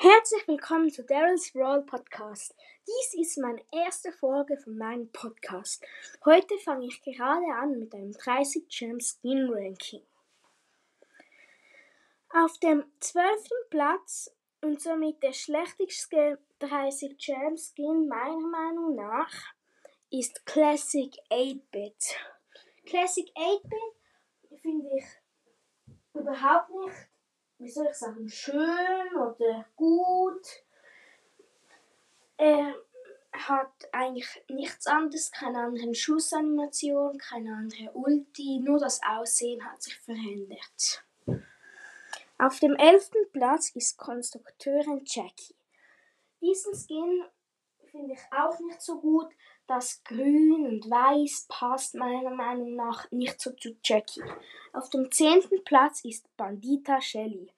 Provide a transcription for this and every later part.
Herzlich willkommen zu Daryl's Brawl Podcast. Dies ist meine erste Folge von meinem Podcast. Heute fange ich gerade an mit einem 30 Gem Skin Ranking. Auf dem 12. Platz und somit der schlechteste 30 Gem Skin meiner Meinung nach ist Classic 8-Bit. Classic 8-Bit finde ich überhaupt nicht wie soll ich sagen, schön oder gut. Er hat eigentlich nichts anderes, keine anderen Schussanimationen, keine andere Ulti, nur das Aussehen hat sich verändert. Auf dem elften Platz ist Konstrukteurin Jackie. Diesen Skin finde ich auch nicht so gut. Das Grün und Weiß passt meiner Meinung nach nicht so zu Jackie. Auf dem zehnten Platz ist Bandita Shelly.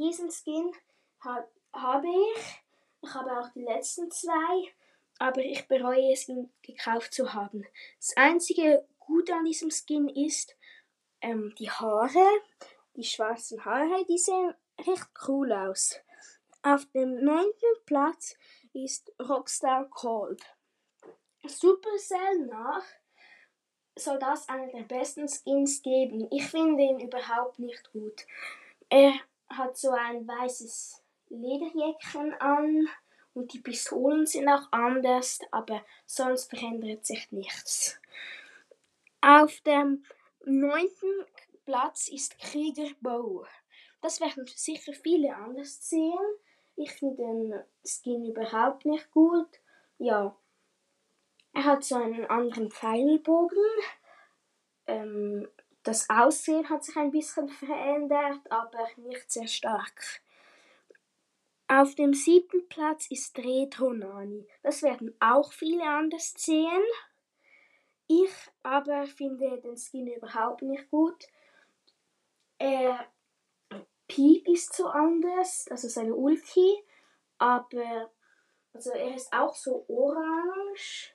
Diesen Skin hab, habe ich. Ich habe auch die letzten zwei, aber ich bereue es, ihn gekauft zu haben. Das einzige Gute an diesem Skin ist ähm, die Haare. Die schwarzen Haare, die sehen recht cool aus. Auf dem neunten Platz ist Rockstar Cold. Supercell nach soll das einer der besten Skins geben. Ich finde ihn überhaupt nicht gut. Er hat so ein weißes Lederjäckchen an und die Pistolen sind auch anders, aber sonst verändert sich nichts. Auf dem neunten Platz ist Krieger Bow. Das werden sicher viele anders sehen. Ich finde den Skin überhaupt nicht gut. Ja, er hat so einen anderen Pfeilbogen. Ähm, das Aussehen hat sich ein bisschen verändert, aber nicht sehr stark. Auf dem siebten Platz ist Retro Nani. Das werden auch viele anders sehen. Ich aber finde den Skin überhaupt nicht gut. Er Piep ist so anders, also seine Ulti, aber also er ist auch so orange.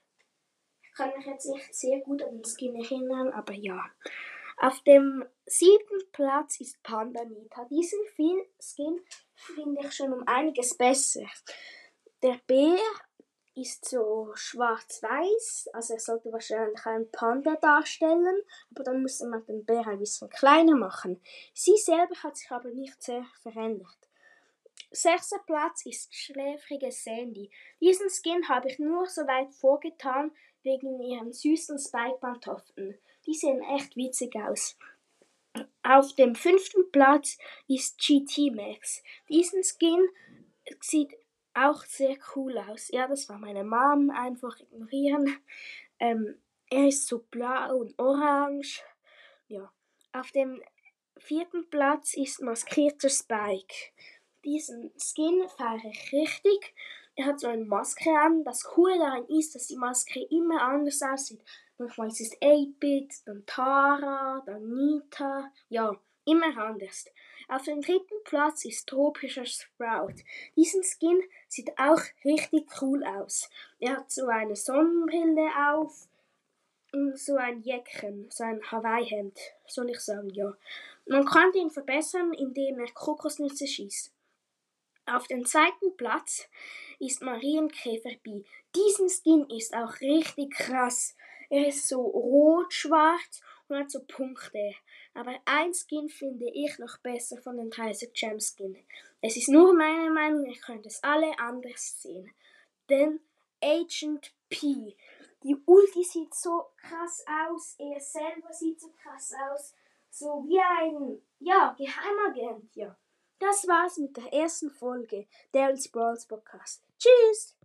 Ich kann mich jetzt nicht sehr gut an den Skin erinnern, aber ja. Auf dem siebten Platz ist Panda Nita. Diesen Skin finde ich schon um einiges besser. Der Bär ist so schwarz-weiß, also er sollte wahrscheinlich einen Panda darstellen, aber dann müsste man den Bär ein bisschen kleiner machen. Sie selber hat sich aber nicht sehr verändert. Sechster Platz ist schläfrige Sandy. Diesen Skin habe ich nur so weit vorgetan wegen ihren süßen Spike-Pantoffeln. Die sehen echt witzig aus. Auf dem fünften Platz ist GT Max. Diesen Skin sieht auch sehr cool aus. Ja, das war meine Mom. Einfach ignorieren. Ähm, er ist so blau und orange. Ja. Auf dem vierten Platz ist maskierter Spike. Diesen Skin fahre ich richtig. Er hat so eine Maske an. Das Coole daran ist, dass die Maske immer anders aussieht. Manchmal ist es 8-Bit, dann Tara, dann Nita. Ja, immer anders. Auf dem dritten Platz ist tropischer Sprout. Diesen Skin sieht auch richtig cool aus. Er hat so eine Sonnenbrille auf und so ein Jäckchen, so ein Hawaii-Hemd, soll ich sagen, ja. Man kann ihn verbessern, indem er Kokosnüsse schießt. Auf dem zweiten Platz ist Marienkäfer B. Diesen Skin ist auch richtig krass. Er ist so rot-schwarz und hat so Punkte. Aber ein Skin finde ich noch besser von den 30 Gem Skin. Es ist nur meine Meinung, ihr könnt es alle anders sehen. Denn Agent P. Die Ulti sieht so krass aus, er selber sieht so krass aus. So wie ein, ja, Geheimagent, ja. Das war's mit der ersten Folge der Brawls Podcast. Tschüss!